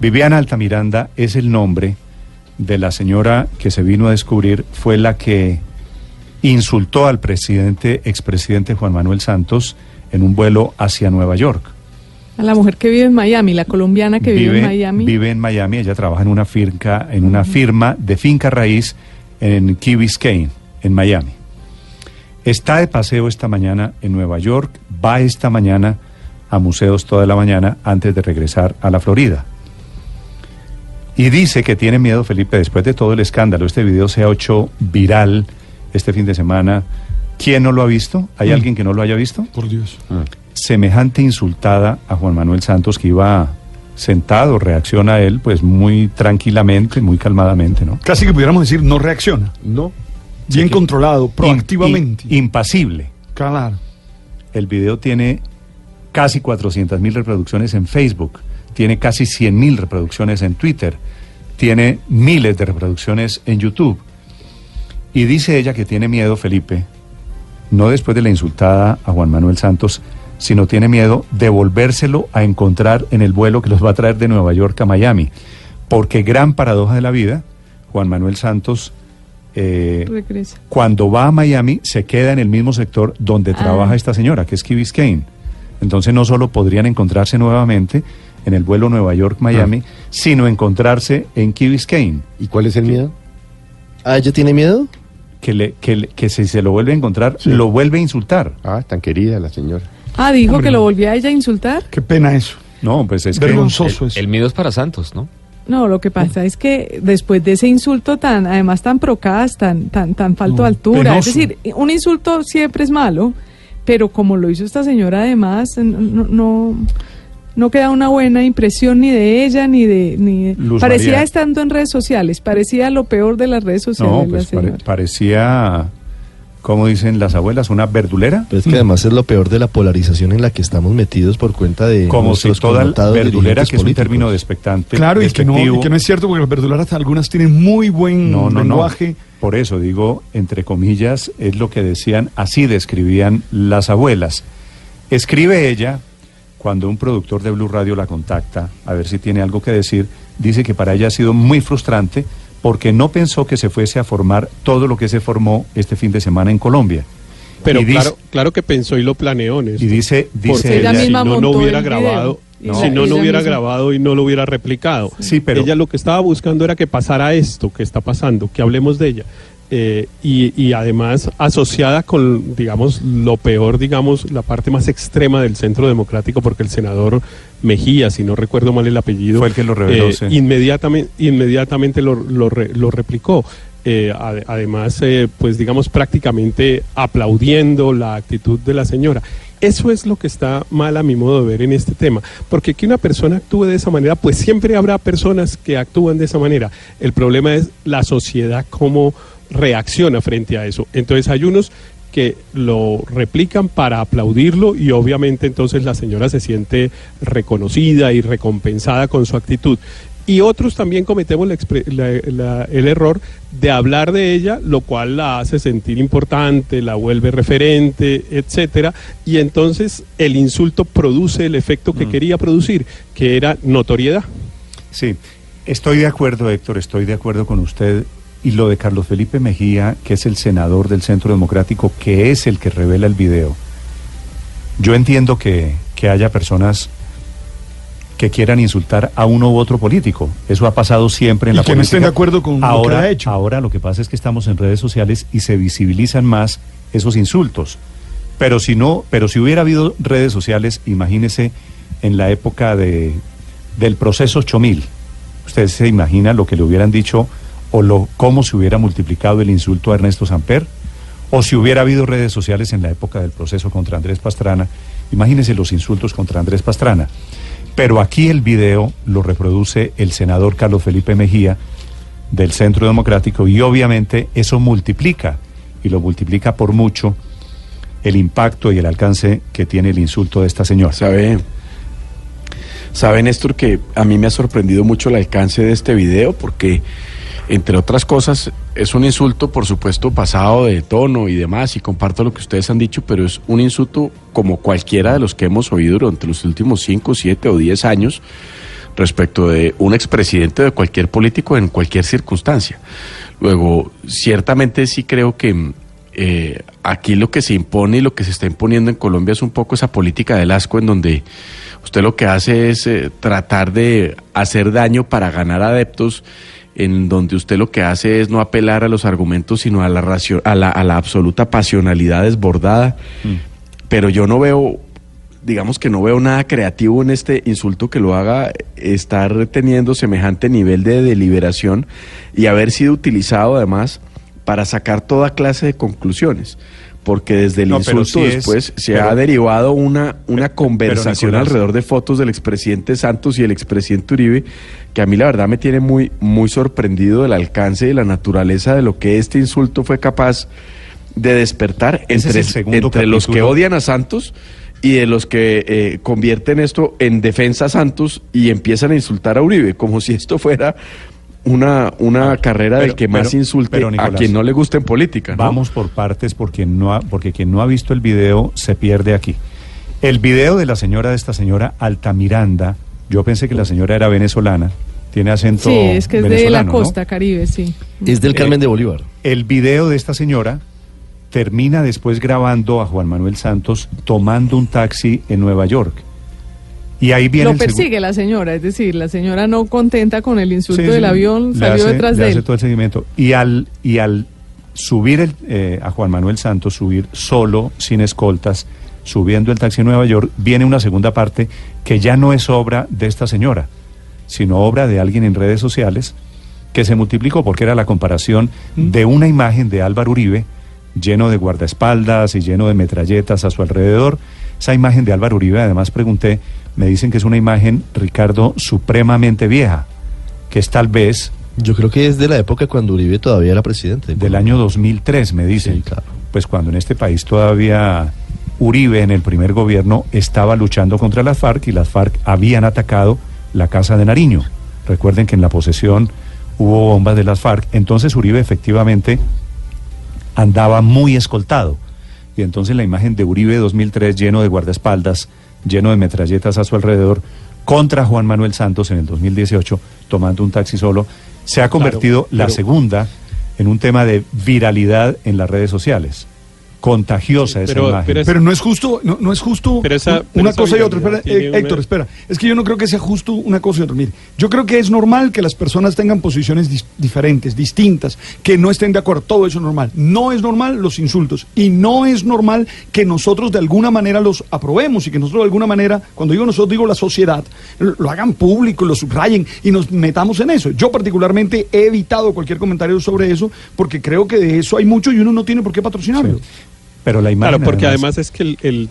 Viviana Altamiranda es el nombre de la señora que se vino a descubrir, fue la que insultó al presidente, expresidente Juan Manuel Santos en un vuelo hacia Nueva York. A la mujer que vive en Miami, la colombiana que vive, en Miami. Vive en Miami, ella trabaja en una firma, en una firma de finca raíz en Key Biscayne, en Miami. Está de paseo esta mañana en Nueva York, va esta mañana a museos toda la mañana antes de regresar a la Florida. Y dice que tiene miedo, Felipe, después de todo el escándalo. Este video se ha hecho viral este fin de semana. ¿Quién no lo ha visto? ¿Hay Mm. alguien que no lo haya visto? Por Dios. Semejante insultada a Juan Manuel Santos que iba sentado, reacciona a él pues muy tranquilamente, muy calmadamente, ¿no? Casi que pudiéramos decir no reacciona. No. Bien controlado, proactivamente. impasible. claro. El video tiene casi 400 mil reproducciones en Facebook, tiene casi 100 mil reproducciones en Twitter, tiene miles de reproducciones en YouTube. Y dice ella que tiene miedo, Felipe, no después de la insultada a Juan Manuel Santos, sino tiene miedo de volvérselo a encontrar en el vuelo que los va a traer de Nueva York a Miami. Porque gran paradoja de la vida, Juan Manuel Santos... eh, cuando va a Miami se queda en el mismo sector donde Ah. trabaja esta señora, que es Key Biscayne. Entonces no solo podrían encontrarse nuevamente en el vuelo Nueva York-Miami, sino encontrarse en Key Biscayne. ¿Y cuál es el miedo? ¿Ah, ella tiene miedo? Que, le, que, le- que si se lo vuelve a encontrar, Sí. lo vuelve a insultar. Ah, tan querida la señora. Ah, dijo Hombre, que lo volvía a ella a insultar. Qué pena eso. No, pues es que... Vergonzoso eso. El miedo es para Santos, ¿no? No, lo que pasa es que después de ese insulto tan, además tan procas, tan, tan, tan falto No, de altura, penoso. es decir, un insulto siempre es malo, pero como lo hizo esta señora además, no, no, no queda una buena impresión ni de ella ni de, ni de- Luz parecía María. estando en redes sociales, parecía lo peor de las redes sociales. No, la pues pare- señora. parecía, como dicen las abuelas, una verdulera. Pero es que además es lo peor de la polarización en la que estamos metidos por cuenta de Como si toda verdulera, que es un término despectante. Claro, y que, no, y que no es cierto porque las verduleras algunas tienen muy buen No, no, lenguaje. no. Por eso digo, entre comillas, es lo que decían, así describían las abuelas. Escribe ella, cuando un productor de Blue Radio la contacta, a ver si tiene algo que decir, dice que para ella ha sido muy frustrante porque no pensó que se fuese a formar todo lo que se formó este fin de semana en Colombia. Pero dice- claro, claro que pensó y lo planeó, Néstor. Y dice, dice ella ella, si no, no hubiera grabado, Y si no, no hubiera misma- grabado y no lo hubiera replicado. Sí, pero- Ella lo que estaba buscando era que pasara esto que está pasando, que hablemos de ella. Eh, y, y además asociada con, digamos, lo peor, digamos, la parte más extrema del centro democrático, porque el senador Mejía, si no recuerdo mal el apellido, Fue el que lo reveló, eh, sí. inmediatamente, inmediatamente lo, lo lo replicó. Eh, ade- además, eh, pues digamos, prácticamente aplaudiendo la actitud de la señora. Eso es lo que está mal a mi modo de ver en este tema, porque que una persona actúe de esa manera, pues siempre habrá personas que actúan de esa manera. El problema es la sociedad cómo reacciona frente a eso. Entonces hay unos que lo replican para aplaudirlo y obviamente entonces la señora se siente reconocida y recompensada con su actitud. Y otros también cometemos la la- la- el error de hablar de ella, lo cual la hace sentir importante, la vuelve referente, etcétera, y entonces el insulto produce el efecto que quería producir, que era notoriedad. Sí, estoy de acuerdo, Héctor, estoy de acuerdo con usted. Y lo de Carlos Felipe Mejía, que es el senador del Centro Democrático, que es el que revela el video. Yo entiendo que, que haya personas que quieran insultar a uno u otro político. Eso ha pasado siempre en Y la que no política. estén de acuerdo con lo que ahora, ha hecho. Ahora lo que pasa es que estamos en redes sociales y se visibilizan más esos insultos. Pero si no, pero si hubiera habido redes sociales, imagínese en la época de, del proceso 8000. ¿Usted se imagina lo que le hubieran dicho o lo, cómo se hubiera multiplicado el insulto a Ernesto Samper? O si hubiera habido redes sociales en la época del proceso contra Andrés Pastrana, imagínense los insultos contra Andrés Pastrana. Pero aquí el video lo reproduce el senador Carlos Felipe Mejía del Centro Democrático y obviamente eso multiplica y lo multiplica por mucho el impacto y el alcance que tiene el insulto de esta señora. Sabe, sabe Néstor que a mí me ha sorprendido mucho el alcance de este video porque, entre otras cosas, es un insulto, por supuesto, pasado de tono y demás, y comparto lo que ustedes han dicho, pero es un insulto como cualquiera de los que hemos oído durante los últimos 5, 7 o 10 años respecto de un expresidente de cualquier político en cualquier circunstancia. Luego, ciertamente sí creo que eh, aquí lo que se impone y lo que se está imponiendo en Colombia es un poco esa política del asco en donde usted lo que hace es eh, tratar de hacer daño para ganar adeptos, en donde usted lo que hace es no apelar a los argumentos, sino a la, racio- a la, a la absoluta pasionalidad desbordada. Pero yo no veo, digamos que no veo nada creativo en este insulto que lo haga estar teniendo semejante nivel de deliberación y haber sido utilizado además para sacar toda clase de conclusiones. Porque desde el No, insulto sí es- después se pero- ha derivado una, una conversación Nicolás- alrededor de fotos del expresidente Santos y el expresidente Uribe, que a mí la verdad me tiene muy, muy sorprendido del alcance y la naturaleza de lo que este insulto fue capaz de despertar entre, entre los que odian a Santos y de los que eh, convierten esto en defensa a Santos y empiezan a insultar a Uribe, como si esto fuera una, una carrera del pero- que más pero- insulte pero, a Nicolás, quien no le gusta en política. ¿no? Vamos por partes porque, no ha- porque quien no ha visto el video se pierde aquí. El video de la señora, de esta señora Altamiranda, yo pensé que la señora era venezolana, tiene acento Sí, es que es de la costa caribe, sí. Es del Eh, Carmen de Bolívar. El video de esta señora termina después grabando a Juan Manuel Santos tomando un taxi en Nueva York. Y ahí viene Lo el persigue la señora, es decir, la señora no contenta con el insulto Sí, del avión, salió hace- detrás de hace él. todo el seguimiento. Y al, y al subir el, eh, a Juan Manuel Santos, subir solo, sin escoltas, subiendo el taxi en Nueva York, viene una segunda parte que ya no es obra de esta señora, sino obra de alguien en redes sociales que se multiplicó porque era la comparación de una imagen de Álvaro Uribe lleno de guardaespaldas y lleno de metralletas a su alrededor. Esa imagen de Álvaro Uribe, además pregunté, me dicen que es una imagen, Ricardo, supremamente vieja, que es tal vez Yo creo que es de la época cuando Uribe todavía era presidente. del año 2003, me dicen. Sí, claro. Pues cuando en este país todavía Uribe en el primer gobierno estaba luchando contra las FARC y las FARC habían atacado la casa de Nariño. Recuerden que en la posesión hubo bombas de las FARC, entonces Uribe efectivamente andaba muy escoltado. Y entonces la imagen de Uribe 2003 lleno de guardaespaldas, lleno de metralletas a su alrededor, contra Juan Manuel Santos en el 2018, tomando un taxi solo, se ha convertido la pero- segunda en un tema de viralidad en las redes sociales. Contagiosa esa pero- imagen. pero es- Pero no es justo, no, no es justo Pero esa- un- pero una cosa y otra. Espera, eh, una- Héctor, espera. Es que yo no creo que sea justo una cosa y otra. Mire, yo creo que es normal que las personas tengan posiciones dis- diferentes, distintas, que no estén de acuerdo. Todo eso es normal. No es normal los insultos. Y no es normal que nosotros de alguna manera los aprobemos y que nosotros de alguna manera, cuando digo nosotros, digo la sociedad, lo, lo hagan público, lo subrayen y nos metamos en eso. Yo particularmente he evitado cualquier comentario sobre eso porque creo que de eso hay mucho y uno no tiene por qué patrocinarlo. Pero la imagen. Claro, porque además es que el, el-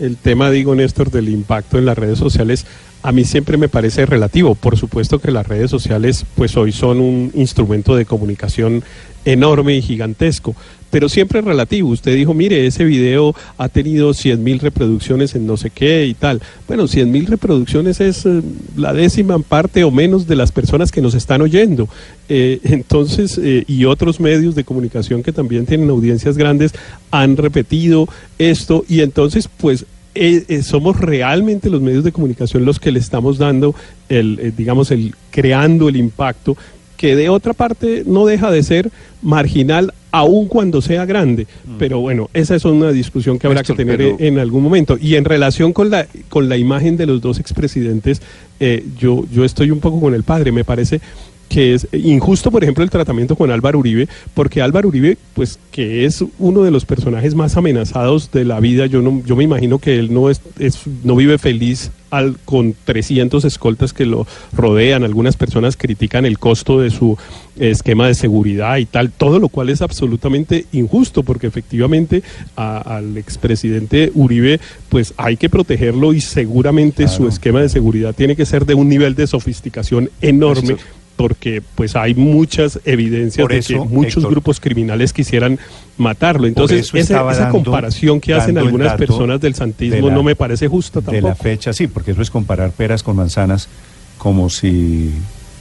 el tema, digo Néstor, del impacto en las redes sociales, a mí siempre me parece relativo. Por supuesto que las redes sociales, pues hoy son un instrumento de comunicación enorme y gigantesco, pero siempre relativo. Usted dijo, mire, ese video ha tenido 100 mil reproducciones en no sé qué y tal. Bueno, 100 mil reproducciones es eh, la décima parte o menos de las personas que nos están oyendo. Eh, entonces, eh, y otros medios de comunicación que también tienen audiencias grandes han repetido esto y entonces, pues, eh, eh, somos realmente los medios de comunicación los que le estamos dando el, eh, digamos, el creando el impacto que de otra parte no deja de ser marginal aun cuando sea grande. Pero bueno, esa es una discusión que habrá Néstor, que tener pero- en algún momento. Y en relación con la, con la imagen de los dos expresidentes, eh, yo, yo estoy un poco con el padre. Me parece que es injusto, por ejemplo, el tratamiento con Álvaro Uribe, porque Álvaro Uribe, pues que es uno de los personajes más amenazados de la vida, yo no, yo me imagino que él no es, es- no vive feliz al, con 300 escoltas que lo rodean. Algunas personas critican el costo de su esquema de seguridad y tal, todo lo cual es absolutamente injusto porque efectivamente a- al expresidente Uribe pues hay que protegerlo y seguramente su esquema de seguridad tiene que ser de un nivel de sofisticación enorme. Porque pues hay muchas evidencias Por de eso, que muchos Héctor, grupos criminales quisieran matarlo. Entonces, esa, dando- comparación que hacen algunas personas del de santismo la- no me parece justa de la tampoco. fecha, sí, porque eso es comparar peras con manzanas, como si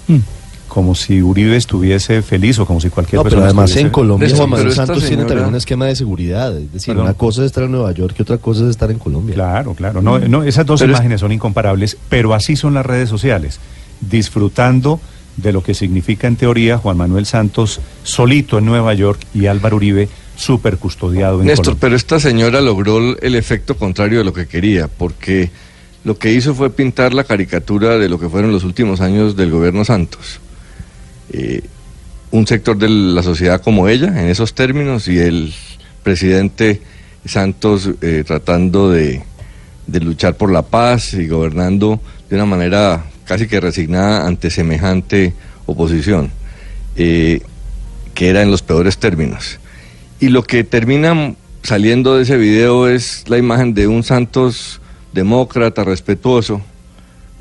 Mm. como si Uribe estuviese feliz o como si cualquier No, pero persona además estuviese- en Colombia Juan Manuel pero Santos tiene también un esquema de seguridad. Es decir, Perdón. una cosa es estar en Nueva York y otra cosa es estar en Colombia. Claro, claro. No, no, esas dos Pero es- imágenes son incomparables, pero así son las redes sociales, disfrutando de lo que significa en teoría Juan Manuel Santos solito en Nueva York y Álvaro Uribe súper custodiado en Néstor, Colombia. pero esta señora logró el efecto contrario de lo que quería, porque lo que hizo fue pintar la caricatura de lo que fueron los últimos años del gobierno Santos. Eh, un sector de la sociedad como ella, en esos términos, y el presidente Santos eh, tratando de, de luchar por la paz y gobernando de una manera casi que resignada ante semejante oposición, eh, que era en los peores términos. Y lo que termina saliendo de ese video es la imagen de un Santos demócrata, respetuoso,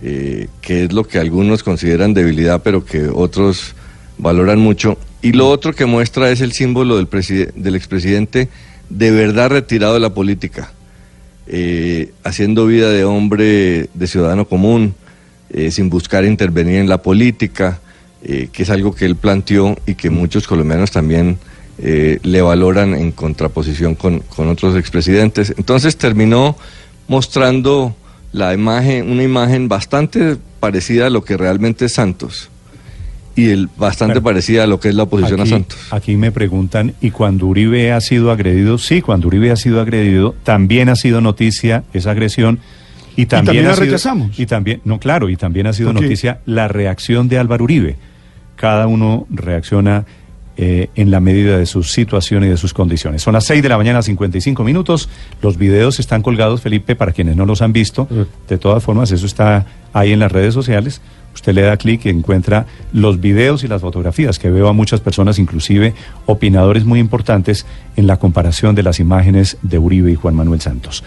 eh, que es lo que algunos consideran debilidad, pero que otros valoran mucho. Y lo otro que muestra es el símbolo del, del expresidente de verdad retirado de la política, eh, haciendo vida de hombre, de ciudadano común, eh, sin buscar intervenir en la política, eh, que es algo que él planteó y que muchos colombianos también eh, le valoran en contraposición con, con otros expresidentes. Entonces terminó mostrando la imagen, una imagen bastante parecida a lo que realmente es Santos y el, bastante parecida a lo que es la oposición aquí, a Santos. aquí me preguntan, ¿y cuando Uribe ha sido agredido? Sí, cuando Uribe ha sido agredido, también ha sido noticia esa agresión. Y también, la sido- rechazamos. Y también, no, claro, y también ha sido noticia la reacción de Álvaro Uribe. Cada uno reacciona eh, en la medida de su situación y de sus condiciones. Son las 6 de la mañana, 55 minutos. Los videos están colgados, Felipe, para quienes no los han visto. De todas formas, eso está ahí en las redes sociales. Usted le da clic y encuentra los videos y las fotografías que veo a muchas personas, inclusive opinadores muy importantes, en la comparación de las imágenes de Uribe y Juan Manuel Santos.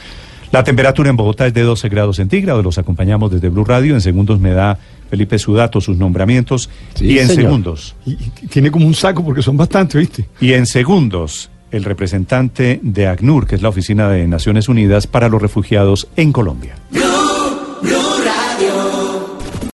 La temperatura en Bogotá es de 12 grados centígrados. Los acompañamos desde Blue Radio. En segundos me da Felipe su dato, sus nombramientos. Sí, y en señor. segundos, Y, y tiene como un saco porque son bastantes, ¿viste? y en segundos, el representante de ACNUR, que es la Oficina de Naciones Unidas para los Refugiados en Colombia.